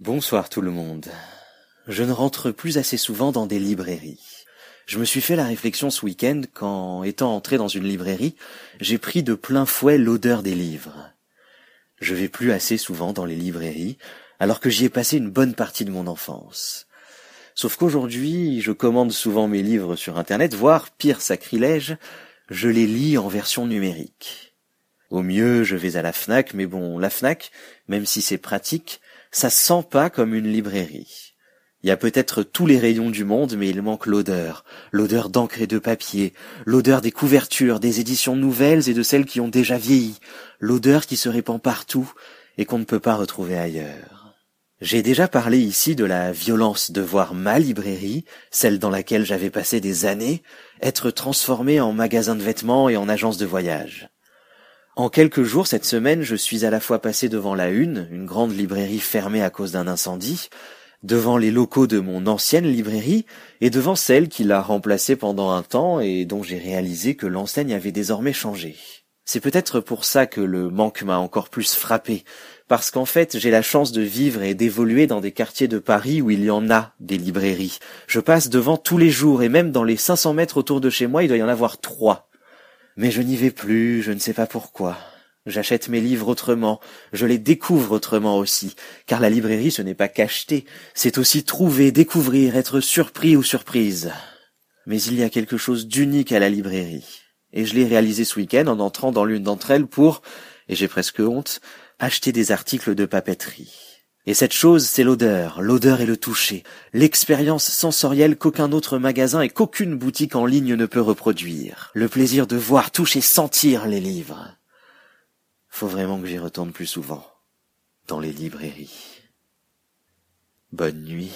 Bonsoir tout le monde. Je ne rentre plus assez souvent dans des librairies. Je me suis fait la réflexion ce week-end quand, étant entré dans une librairie, j'ai pris de plein fouet l'odeur des livres. Je vais plus assez souvent dans les librairies, alors que j'y ai passé une bonne partie de mon enfance. Sauf qu'aujourd'hui, je commande souvent mes livres sur Internet, voire, pire sacrilège, je les lis en version numérique. Au mieux, je vais à la FNAC, mais bon, la FNAC, même si c'est pratique, ça sent pas comme une librairie. Il y a peut-être tous les rayons du monde, mais il manque l'odeur, l'odeur d'encre et de papier, l'odeur des couvertures, des éditions nouvelles et de celles qui ont déjà vieilli, l'odeur qui se répand partout et qu'on ne peut pas retrouver ailleurs. J'ai déjà parlé ici de la violence de voir ma librairie, celle dans laquelle j'avais passé des années, être transformée en magasin de vêtements et en agence de voyage. En quelques jours cette semaine, je suis à la fois passé devant la Une, une grande librairie fermée à cause d'un incendie, devant les locaux de mon ancienne librairie, et devant celle qui l'a remplacée pendant un temps et dont j'ai réalisé que l'enseigne avait désormais changé. C'est peut-être pour ça que le manque m'a encore plus frappé, parce qu'en fait j'ai la chance de vivre et d'évoluer dans des quartiers de Paris où il y en a des librairies. Je passe devant tous les jours, et même dans les 500 mètres autour de chez moi, il doit y en avoir trois. Mais je n'y vais plus, je ne sais pas pourquoi. J'achète mes livres autrement, je les découvre autrement aussi, car la librairie ce n'est pas qu'acheter, c'est aussi trouver, découvrir, être surpris ou surprise. Mais il y a quelque chose d'unique à la librairie, et je l'ai réalisé ce week-end en entrant dans l'une d'entre elles pour, et j'ai presque honte, acheter des articles de papeterie. Et cette chose, c'est l'odeur, l'odeur et le toucher, l'expérience sensorielle qu'aucun autre magasin et qu'aucune boutique en ligne ne peut reproduire, le plaisir de voir, toucher, sentir les livres. Faut vraiment que j'y retourne plus souvent, dans les librairies. Bonne nuit.